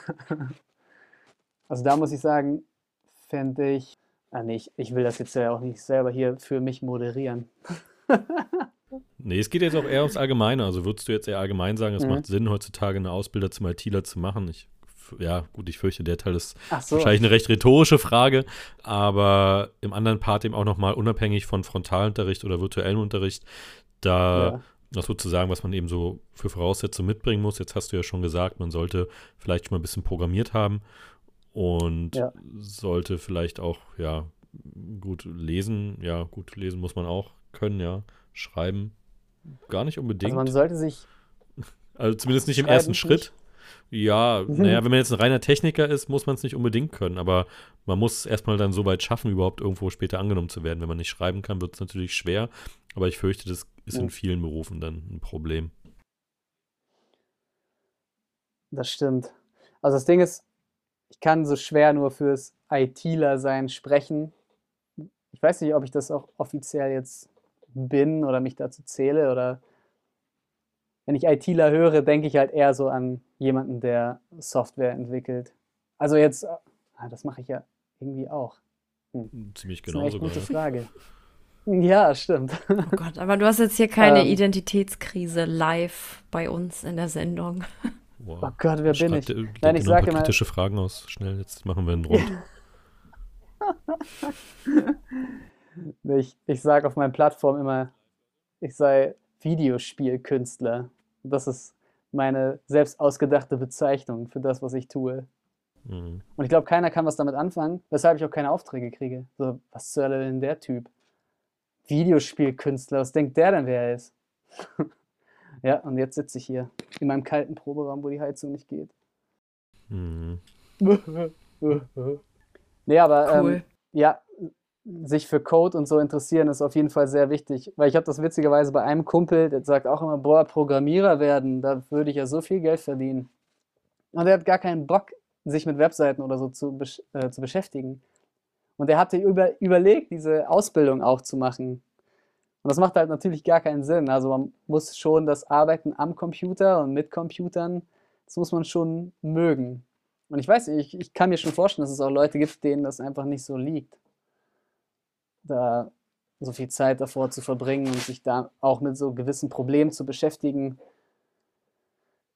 Also da muss ich sagen, fände ich, ah nee, ich, ich will das jetzt ja auch nicht selber hier für mich moderieren. (laughs) nee, es geht jetzt auch eher ums Allgemeine. Also würdest du jetzt eher allgemein sagen, es mhm. macht Sinn, heutzutage eine Ausbilder zum ITler zu machen? Ich ja, gut, ich fürchte, der Teil ist so. wahrscheinlich eine recht rhetorische Frage, aber im anderen Part eben auch nochmal unabhängig von Frontalunterricht oder virtuellem Unterricht, da ja. noch sozusagen, was man eben so für Voraussetzungen mitbringen muss. Jetzt hast du ja schon gesagt, man sollte vielleicht schon mal ein bisschen programmiert haben und ja. sollte vielleicht auch, ja, gut lesen. Ja, gut lesen muss man auch können, ja. Schreiben gar nicht unbedingt. Also man sollte sich. Also zumindest nicht im ersten Schritt. Ja, mhm. naja, wenn man jetzt ein reiner Techniker ist, muss man es nicht unbedingt können, aber man muss es erstmal dann so weit schaffen, überhaupt irgendwo später angenommen zu werden. Wenn man nicht schreiben kann, wird es natürlich schwer, aber ich fürchte, das ist in vielen Berufen dann ein Problem. Das stimmt. Also das Ding ist, ich kann so schwer nur fürs ITler-Sein sprechen. Ich weiß nicht, ob ich das auch offiziell jetzt bin oder mich dazu zähle oder wenn ich ITler höre, denke ich halt eher so an jemanden, der Software entwickelt. Also jetzt, ah, das mache ich ja irgendwie auch. Hm. Ziemlich genau. Das ist eine gute Frage. Ja, stimmt. Oh Gott, aber du hast jetzt hier keine ähm, Identitätskrise live bei uns in der Sendung. Wow. Oh Gott, wer Schreibt bin ich? Der, Nein, ich sage immer. kritische Fragen aus. Schnell, jetzt machen wir einen Rund. (laughs) ich ich sage auf meiner Plattform immer, ich sei Videospielkünstler. Das ist meine selbst ausgedachte Bezeichnung für das, was ich tue. Mhm. Und ich glaube, keiner kann was damit anfangen, weshalb ich auch keine Aufträge kriege. So, was zur Hölle denn der Typ? Videospielkünstler, was denkt der denn, wer er ist? (laughs) ja, und jetzt sitze ich hier in meinem kalten Proberaum, wo die Heizung nicht geht. Mhm. (laughs) nee, aber ähm, cool. ähm, ja, sich für Code und so interessieren, ist auf jeden Fall sehr wichtig. Weil ich habe das witzigerweise bei einem Kumpel, der sagt auch immer, boah, Programmierer werden, da würde ich ja so viel Geld verdienen. Und er hat gar keinen Bock, sich mit Webseiten oder so zu, äh, zu beschäftigen. Und er hatte über, überlegt, diese Ausbildung auch zu machen. Und das macht halt natürlich gar keinen Sinn. Also man muss schon das Arbeiten am Computer und mit Computern, das muss man schon mögen. Und ich weiß, ich, ich kann mir schon vorstellen, dass es auch Leute gibt, denen das einfach nicht so liegt da so viel Zeit davor zu verbringen und sich da auch mit so gewissen Problemen zu beschäftigen.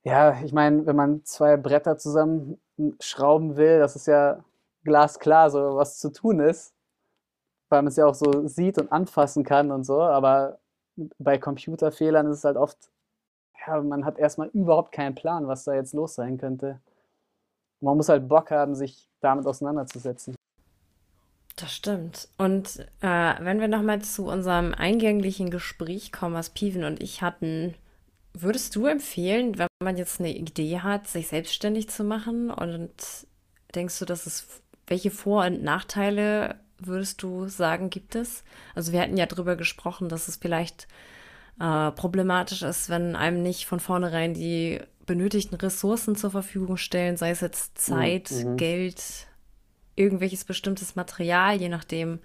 Ja, ich meine, wenn man zwei Bretter zusammen schrauben will, das ist ja glasklar, so was zu tun ist, weil man es ja auch so sieht und anfassen kann und so, aber bei Computerfehlern ist es halt oft, ja, man hat erstmal überhaupt keinen Plan, was da jetzt los sein könnte. Man muss halt Bock haben, sich damit auseinanderzusetzen. Das stimmt. Und äh, wenn wir nochmal zu unserem eingänglichen Gespräch kommen, was Piven und ich hatten, würdest du empfehlen, wenn man jetzt eine Idee hat, sich selbstständig zu machen? Und denkst du, dass es, welche Vor- und Nachteile würdest du sagen, gibt es? Also wir hatten ja darüber gesprochen, dass es vielleicht äh, problematisch ist, wenn einem nicht von vornherein die benötigten Ressourcen zur Verfügung stellen, sei es jetzt Zeit, mhm. Geld, irgendwelches bestimmtes Material, je nachdem,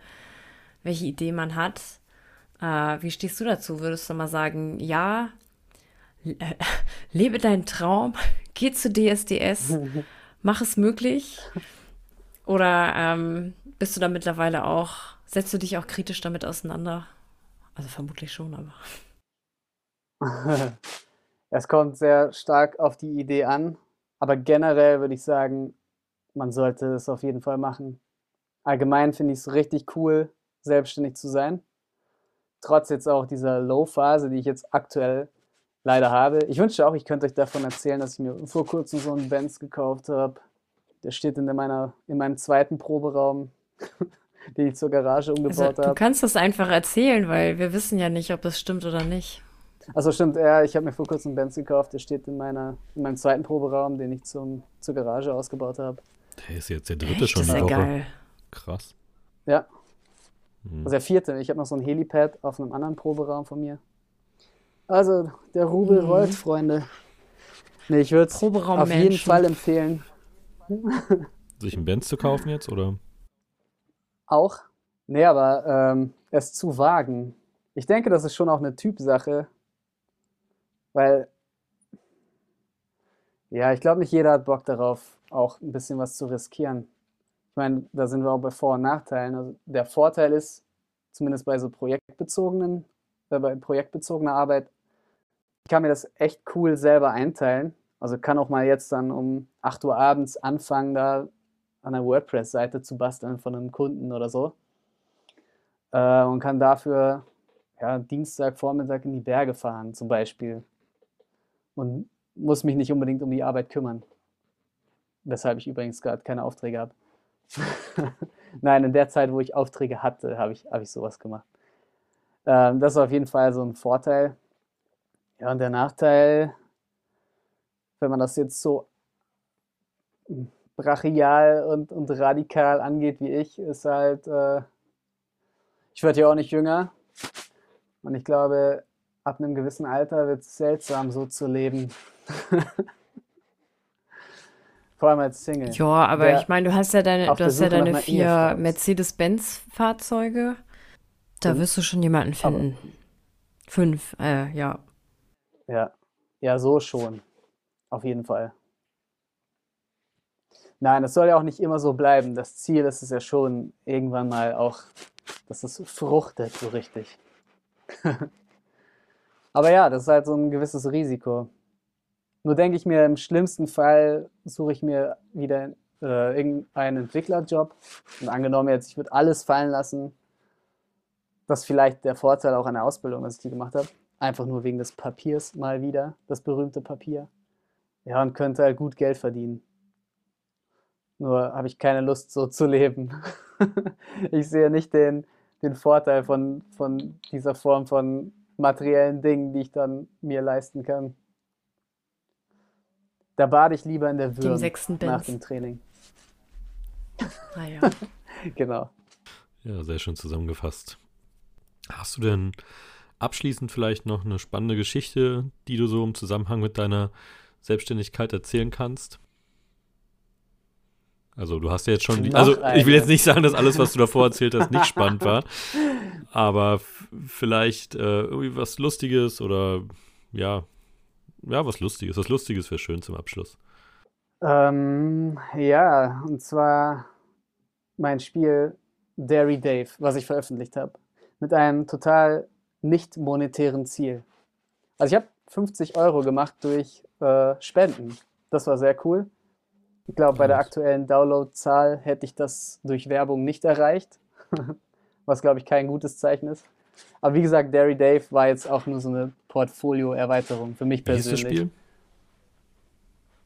welche Idee man hat. Äh, wie stehst du dazu? Würdest du mal sagen, ja, (laughs) lebe deinen Traum, (laughs) geh zu DSDS, (laughs) mach es möglich? Oder ähm, bist du da mittlerweile auch, setzt du dich auch kritisch damit auseinander? Also vermutlich schon, aber. Es kommt sehr stark auf die Idee an, aber generell würde ich sagen, man sollte es auf jeden Fall machen. Allgemein finde ich es richtig cool, selbstständig zu sein. Trotz jetzt auch dieser Low-Phase, die ich jetzt aktuell leider habe. Ich wünschte auch, ich könnte euch davon erzählen, dass ich mir vor kurzem so einen Benz gekauft habe. Der steht in, meiner, in meinem zweiten Proberaum, (laughs) den ich zur Garage umgebaut also, habe. Du kannst das einfach erzählen, weil wir wissen ja nicht, ob es stimmt oder nicht. Also stimmt, ja, ich habe mir vor kurzem einen Benz gekauft, der steht in, meiner, in meinem zweiten Proberaum, den ich zum, zur Garage ausgebaut habe. Der ist jetzt der dritte Echt? schon die Woche. Geil. Krass. Ja. Mhm. Also der vierte. Ich habe noch so ein Helipad auf einem anderen Proberaum von mir. Also, der Rubel mhm. rollt, Freunde. Nee, ich würde es auf jeden Fall empfehlen. Sich ein Benz zu kaufen jetzt, oder? Auch. Nee, aber ähm, es zu wagen. Ich denke, das ist schon auch eine Typsache. Weil, ja, ich glaube, nicht jeder hat Bock darauf, auch ein bisschen was zu riskieren. Ich meine, da sind wir auch bei Vor- und Nachteilen. Also der Vorteil ist, zumindest bei so projektbezogenen, äh, bei projektbezogener Arbeit, ich kann mir das echt cool selber einteilen. Also kann auch mal jetzt dann um 8 Uhr abends anfangen, da an der WordPress-Seite zu basteln von einem Kunden oder so. Äh, und kann dafür ja, Dienstagvormittag in die Berge fahren, zum Beispiel. Und muss mich nicht unbedingt um die Arbeit kümmern. Weshalb ich übrigens gerade keine Aufträge habe. (laughs) Nein, in der Zeit, wo ich Aufträge hatte, habe ich, hab ich sowas gemacht. Ähm, das ist auf jeden Fall so ein Vorteil. Ja, und der Nachteil, wenn man das jetzt so brachial und, und radikal angeht wie ich, ist halt, äh, ich werde ja auch nicht jünger. Und ich glaube, ab einem gewissen Alter wird es seltsam, so zu leben. (laughs) Vor allem als Single. Ja, aber ich meine, du hast ja deine, du hast ja deine vier Mercedes-Benz-Fahrzeuge. Da Fünf? wirst du schon jemanden finden. Aber Fünf, äh, ja. Ja, ja, so schon. Auf jeden Fall. Nein, das soll ja auch nicht immer so bleiben. Das Ziel ist es ja schon, irgendwann mal auch, dass es fruchtet so richtig. (laughs) Aber ja, das ist halt so ein gewisses Risiko. Nur denke ich mir, im schlimmsten Fall suche ich mir wieder äh, irgendeinen Entwicklerjob. Und angenommen jetzt, ich würde alles fallen lassen. Das ist vielleicht der Vorteil auch an der Ausbildung, dass ich die gemacht habe. Einfach nur wegen des Papiers mal wieder, das berühmte Papier. Ja, und könnte halt gut Geld verdienen. Nur habe ich keine Lust, so zu leben. (laughs) ich sehe nicht den, den Vorteil von, von dieser Form von materiellen Dingen, die ich dann mir leisten kann. Da bade ich lieber in der Würm nach dem Training. (laughs) Ah ja. (laughs) genau. Ja, sehr schön zusammengefasst. Hast du denn abschließend vielleicht noch eine spannende Geschichte, die du so im Zusammenhang mit deiner Selbstständigkeit erzählen kannst? Also du hast ja jetzt schon, die, also ich will jetzt nicht sagen, dass alles, was du davor erzählt hast, nicht spannend (laughs) war, aber vielleicht äh, irgendwie was Lustiges oder ja, ja, was Lustiges. Was Lustiges wäre schön zum Abschluss. Ähm, ja, und zwar mein Spiel Dairy Dave, was ich veröffentlicht habe, mit einem total nicht monetären Ziel. Also ich habe 50 Euro gemacht durch äh, Spenden. Das war sehr cool. Ich glaube, bei der aktuellen Download-Zahl hätte ich das durch Werbung nicht erreicht, (laughs) was, glaube ich, kein gutes Zeichen ist. Aber wie gesagt, Dairy Dave war jetzt auch nur so eine Portfolio-Erweiterung für mich persönlich. Wie ist das Spiel?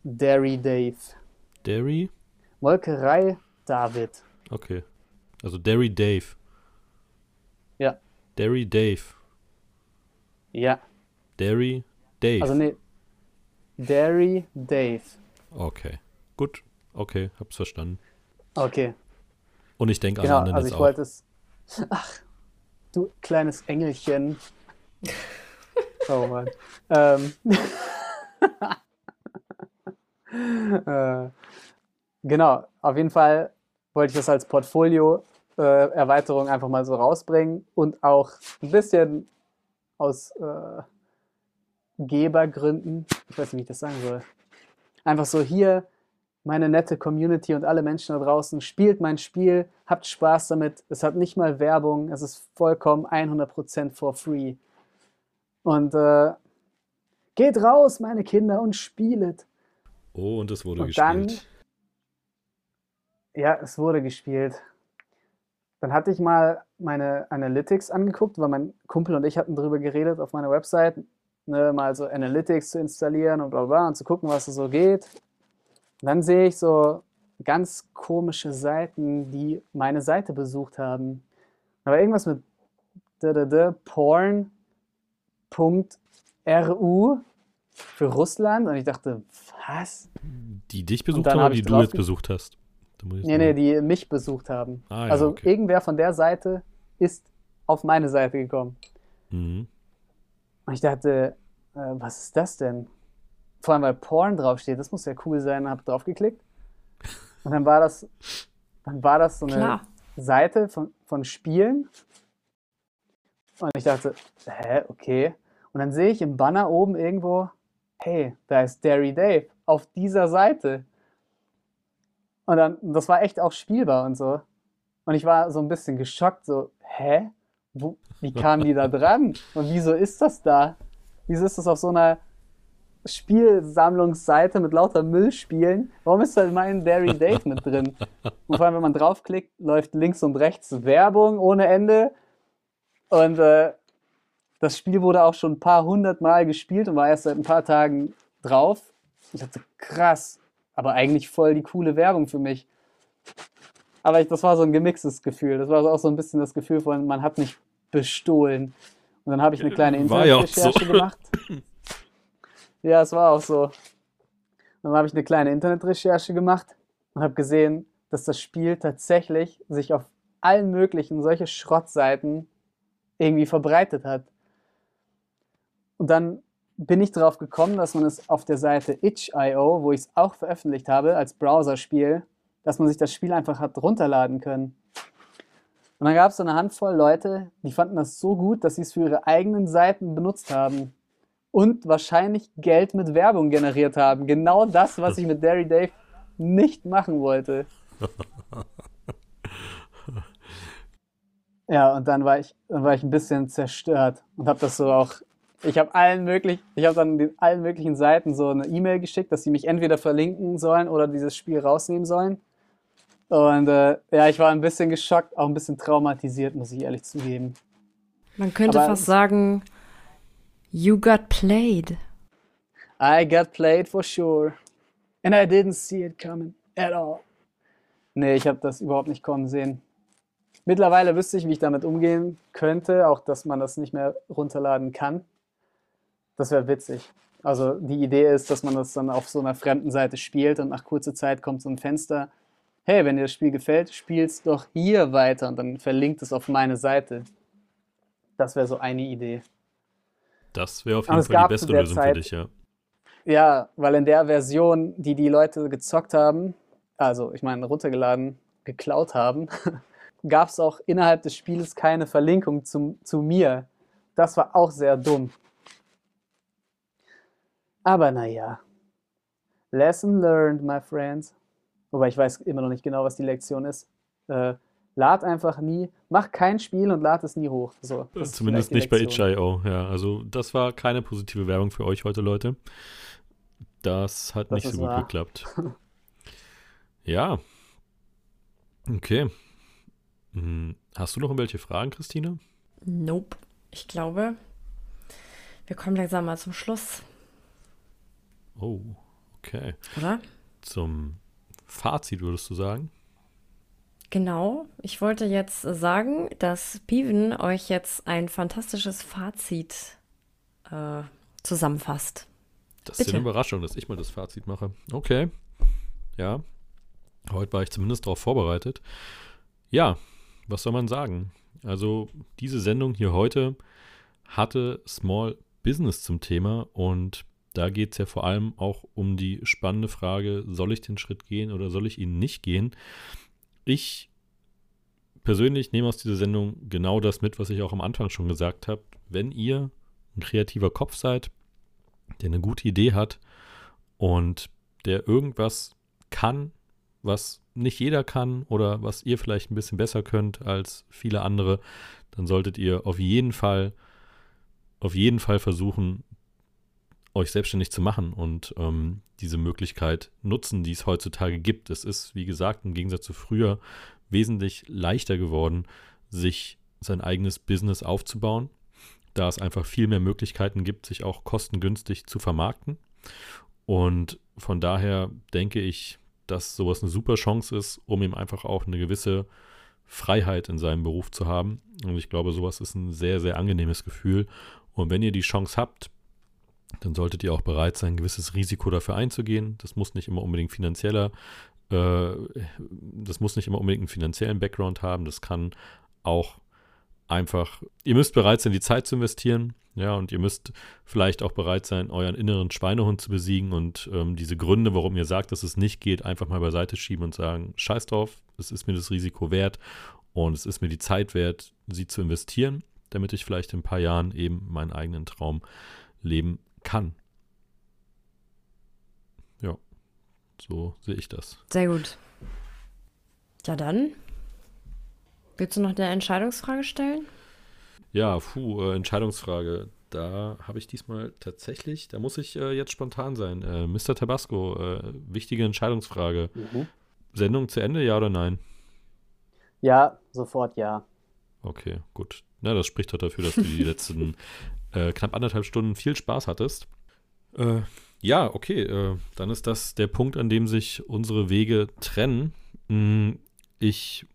Dairy Dave. Dairy? Molkerei David. Okay. Also Dairy Dave. Ja. Dairy Dave. Ja. Dairy Dave. Also nee. Dairy Dave. Okay. Gut. Okay, hab's verstanden. Okay. Und ich denke genau, an anderen also ich wollte es. Ach, du kleines Engelchen. (laughs) oh Mann. Ähm. (laughs) äh, genau, auf jeden Fall wollte ich das als Portfolio-Erweiterung äh, einfach mal so rausbringen und auch ein bisschen aus äh, Gebergründen, ich weiß nicht, wie ich das sagen soll, einfach so hier meine nette Community und alle Menschen da draußen, spielt mein Spiel, habt Spaß damit. Es hat nicht mal Werbung, es ist vollkommen 100% for free. Und äh, geht raus, meine Kinder, und spielet. Oh, und es wurde und gespielt. Dann, ja, es wurde gespielt. Dann hatte ich mal meine Analytics angeguckt, weil mein Kumpel und ich hatten darüber geredet auf meiner Website, ne, mal so Analytics zu installieren und bla bla und zu gucken, was so geht. Und dann sehe ich so ganz komische Seiten, die meine Seite besucht haben. Aber irgendwas mit porn.ru für Russland und ich dachte, was? Die dich besucht haben oder die du jetzt besucht hast? Nee, nee, die mich besucht haben. Ah, ja, also okay. irgendwer von der Seite ist auf meine Seite gekommen. Mhm. Und ich dachte, äh, was ist das denn? Vor allem, weil Porn draufsteht, das muss ja cool sein, habe draufgeklickt. Und dann war das, dann war das so eine Klar. Seite von, von Spielen. Und ich dachte, hä, okay. Und dann sehe ich im Banner oben irgendwo, hey, da ist Derry Dave auf dieser Seite. Und dann, das war echt auch spielbar und so. Und ich war so ein bisschen geschockt, so, hä? Wo, wie kamen die da dran? Und wieso ist das da? Wieso ist das auf so einer Spielsammlungsseite mit lauter Müllspielen? Warum ist da mein Derry Date mit drin? Und vor allem, wenn man draufklickt, läuft links und rechts Werbung ohne Ende. Und äh, das Spiel wurde auch schon ein paar hundert Mal gespielt und war erst seit ein paar Tagen drauf. Ich dachte, krass, aber eigentlich voll die coole Werbung für mich. Aber ich, das war so ein gemixtes Gefühl. Das war auch so ein bisschen das Gefühl von, man hat mich bestohlen. Und dann habe ich eine kleine Internetrecherche so. gemacht. (laughs) Ja, es war auch so. Dann habe ich eine kleine Internetrecherche gemacht und habe gesehen, dass das Spiel tatsächlich sich auf allen möglichen solche Schrottseiten irgendwie verbreitet hat. Und dann bin ich darauf gekommen, dass man es auf der Seite itch.io, wo ich es auch veröffentlicht habe als Browserspiel, dass man sich das Spiel einfach hat runterladen können. Und dann gab es so eine Handvoll Leute, die fanden das so gut, dass sie es für ihre eigenen Seiten benutzt haben und wahrscheinlich Geld mit Werbung generiert haben. Genau das, was ich mit Derry Dave nicht machen wollte. (laughs) Ja, und dann war ich, dann war ich ein bisschen zerstört und habe das so auch. Ich habe allen möglichen, ich habe dann den, allen möglichen Seiten so eine E-Mail geschickt, dass sie mich entweder verlinken sollen oder dieses Spiel rausnehmen sollen. Und äh, ja, ich war ein bisschen geschockt, auch ein bisschen traumatisiert, muss ich ehrlich zugeben. Man könnte Aber fast sagen, you got played. I got played for sure. And I didn't see it coming at all. Nee, ich habe das überhaupt nicht kommen sehen. Mittlerweile wüsste ich, wie ich damit umgehen könnte, auch dass man das nicht mehr runterladen kann. Das wäre witzig. Also die Idee ist, dass man das dann auf so einer fremden Seite spielt und nach kurzer Zeit kommt so ein Fenster, hey, wenn dir das Spiel gefällt, spielst doch hier weiter und dann verlinkt es auf meine Seite. Das wäre so eine Idee. Das wäre auf jeden Fall die beste Lösung Zeit, für dich, ja. Ja, weil in der Version, die die Leute gezockt haben, also ich meine runtergeladen, geklaut haben, (laughs) gab es auch innerhalb des Spieles keine Verlinkung zum, zu mir. Das war auch sehr dumm. Aber naja. Lesson learned, my friends wobei ich weiß immer noch nicht genau, was die Lektion ist. Äh, lad einfach nie, mach kein Spiel und lad es nie hoch. So, Zumindest nicht bei itch.io, ja. Also das war keine positive Werbung für euch heute, Leute. Das hat das nicht so gut geklappt. (laughs) ja. Okay. Hm. Hast du noch irgendwelche Fragen, Christine? Nope. Ich glaube, wir kommen langsam mal zum Schluss. Oh, okay. Oder? Zum Fazit, würdest du sagen? Genau. Ich wollte jetzt sagen, dass Piven euch jetzt ein fantastisches Fazit äh, zusammenfasst. Das Bitte. ist eine Überraschung, dass ich mal das Fazit mache. Okay. Ja. Heute war ich zumindest darauf vorbereitet. Ja, was soll man sagen? Also, diese Sendung hier heute hatte Small Business zum Thema und da geht es ja vor allem auch um die spannende Frage, soll ich den Schritt gehen oder soll ich ihn nicht gehen? Ich persönlich nehme aus dieser Sendung genau das mit, was ich auch am Anfang schon gesagt habe. Wenn ihr ein kreativer Kopf seid, der eine gute Idee hat und der irgendwas kann, was nicht jeder kann oder was ihr vielleicht ein bisschen besser könnt als viele andere, dann solltet ihr auf jeden Fall auf jeden Fall versuchen, euch selbstständig zu machen und ähm, diese Möglichkeit nutzen, die es heutzutage gibt. Es ist, wie gesagt, im Gegensatz zu früher wesentlich leichter geworden, sich sein eigenes Business aufzubauen, da es einfach viel mehr Möglichkeiten gibt, sich auch kostengünstig zu vermarkten. Und von daher denke ich, dass sowas eine super Chance ist, um ihm einfach auch eine gewisse Freiheit in seinem Beruf zu haben. Und ich glaube, sowas ist ein sehr, sehr angenehmes Gefühl. Und wenn ihr die Chance habt, dann solltet ihr auch bereit sein, ein gewisses Risiko dafür einzugehen. Das muss nicht immer unbedingt finanzieller, äh, das muss nicht immer unbedingt einen finanziellen Background haben. Das kann auch einfach, ihr müsst bereit sein, die Zeit zu investieren. Ja, und ihr müsst vielleicht auch bereit sein, euren inneren Schweinehund zu besiegen und ähm, diese Gründe, warum ihr sagt, dass es nicht geht, einfach mal beiseite schieben und sagen, scheiß drauf, es ist mir das Risiko wert und es ist mir die Zeit wert, sie zu investieren, damit ich vielleicht in ein paar Jahren eben meinen eigenen Traum leben kann. Ja, so sehe ich das. Sehr gut. Ja, dann. Willst du noch eine Entscheidungsfrage stellen? Ja, puh, äh, Entscheidungsfrage. Da habe ich diesmal tatsächlich, da muss ich äh, jetzt spontan sein. Äh, Mr. Tabasco, äh, wichtige Entscheidungsfrage. Mhm. Sendung zu Ende, ja oder nein? Ja, sofort ja. Okay, gut. Na, das spricht doch dafür, dass du die (laughs) letzten äh, knapp anderthalb Stunden viel Spaß hattest. Äh, ja, okay, äh, dann ist das der Punkt, an dem sich unsere Wege trennen. Hm, ich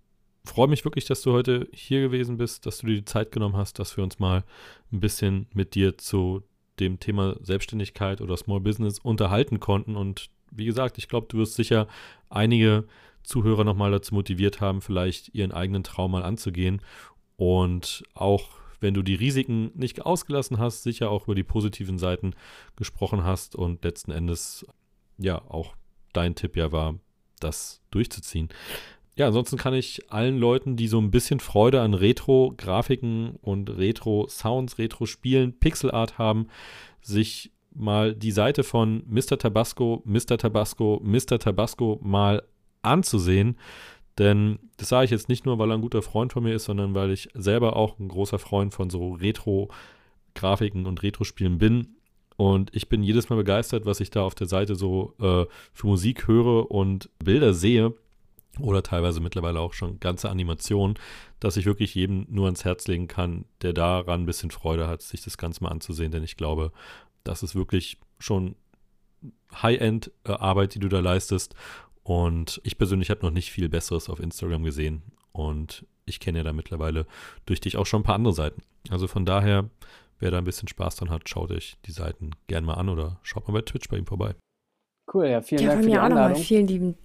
freue mich wirklich, dass du heute hier gewesen bist, dass du dir die Zeit genommen hast, dass wir uns mal ein bisschen mit dir zu dem Thema Selbstständigkeit oder Small Business unterhalten konnten. Und wie gesagt, ich glaube, du wirst sicher einige Zuhörer nochmal dazu motiviert haben, vielleicht ihren eigenen Traum mal anzugehen. Und auch wenn du die Risiken nicht ausgelassen hast, sicher auch über die positiven Seiten gesprochen hast und letzten Endes ja auch dein Tipp ja war, das durchzuziehen. Ja, ansonsten kann ich allen Leuten, die so ein bisschen Freude an Retro-Grafiken und Retro-Sounds, Retro-Spielen, Pixelart haben, sich mal die Seite von Mr. Tabasco, Mr. Tabasco, Mr. Tabasco mal anzusehen. Denn das sage ich jetzt nicht nur, weil er ein guter Freund von mir ist, sondern weil ich selber auch ein großer Freund von so Retro-Grafiken und Retro-Spielen bin. Und ich bin jedes Mal begeistert, was ich da auf der Seite so äh, für Musik höre und Bilder sehe oder teilweise mittlerweile auch schon ganze Animationen, dass ich wirklich jedem nur ans Herz legen kann, der daran ein bisschen Freude hat, sich das Ganze mal anzusehen, denn ich glaube, das ist wirklich schon High-End-Arbeit, die du da leistest. Und ich persönlich habe noch nicht viel Besseres auf Instagram gesehen. Und ich kenne ja da mittlerweile durch dich auch schon ein paar andere Seiten. Also von daher, wer da ein bisschen Spaß dran hat, schaut euch die Seiten gerne mal an oder schaut mal bei Twitch bei ihm vorbei. Cool, ja, vielen ja, Dank für die Einladung. Vielen lieben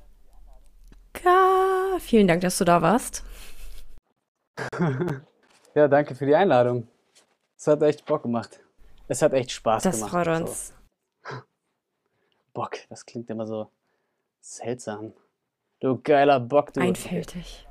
Dank. Vielen Dank, dass du da warst. (laughs) ja, danke für die Einladung. Es hat echt Bock gemacht. Es hat echt Spaß das gemacht. Das freut uns. So. Bock, das klingt immer so seltsam. Du geiler Bock, du. Einfältig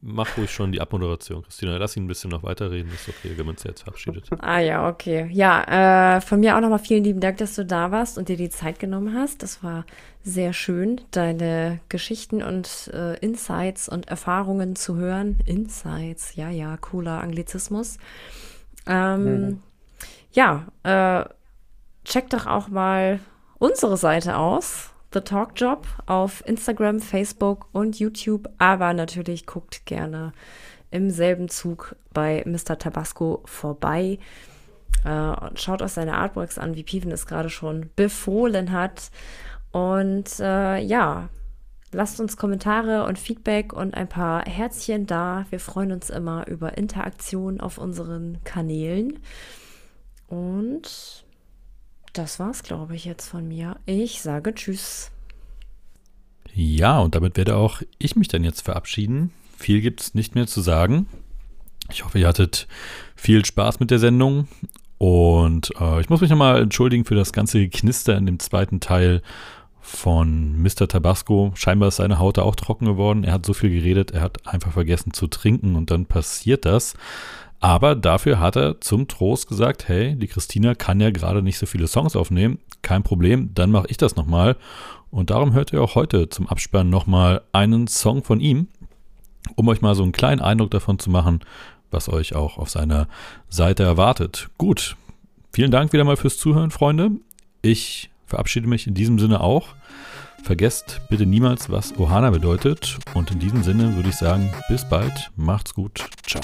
mach ruhig schon die Abmoderation, Christina. Lass ihn ein bisschen noch weiterreden. Ist okay, wenn man uns jetzt verabschiedet. Ah ja, okay. Ja, äh, von mir auch nochmal vielen lieben Dank, dass du da warst und dir die Zeit genommen hast. Das war sehr schön, deine Geschichten und äh, Insights und Erfahrungen zu hören. Insights, ja, ja, cooler Anglizismus. Ähm, mhm. Ja, äh, check doch auch mal unsere Seite aus The Talk Job auf Instagram, Facebook und YouTube. Aber natürlich guckt gerne im selben Zug bei Mr. Tabasco vorbei. Äh, schaut euch seine Artworks an, wie Piven es gerade schon befohlen hat. Und äh, ja, lasst uns Kommentare und Feedback und ein paar Herzchen da. Wir freuen uns immer über Interaktion auf unseren Kanälen. Und das war's, glaube ich, jetzt von mir. Ich sage Tschüss. Ja, und damit werde auch ich mich dann jetzt verabschieden. Viel gibt es nicht mehr zu sagen. Ich hoffe, ihr hattet viel Spaß mit der Sendung. Und äh, ich muss mich nochmal entschuldigen für das ganze Knister in dem zweiten Teil von Mr. Tabasco. Scheinbar ist seine Haut da auch trocken geworden. Er hat so viel geredet, er hat einfach vergessen zu trinken und dann passiert das. Aber dafür hat er zum Trost gesagt, hey, die Christina kann ja gerade nicht so viele Songs aufnehmen. Kein Problem, dann mache ich das nochmal. Und darum hört ihr auch heute zum Abspann nochmal einen Song von ihm, um euch mal so einen kleinen Eindruck davon zu machen, was euch auch auf seiner Seite erwartet. Gut, vielen Dank wieder mal fürs Zuhören, Freunde. Ich verabschiede mich in diesem Sinne auch. Vergesst bitte niemals, was Ohana bedeutet. Und in diesem Sinne würde ich sagen, bis bald, macht's gut, ciao.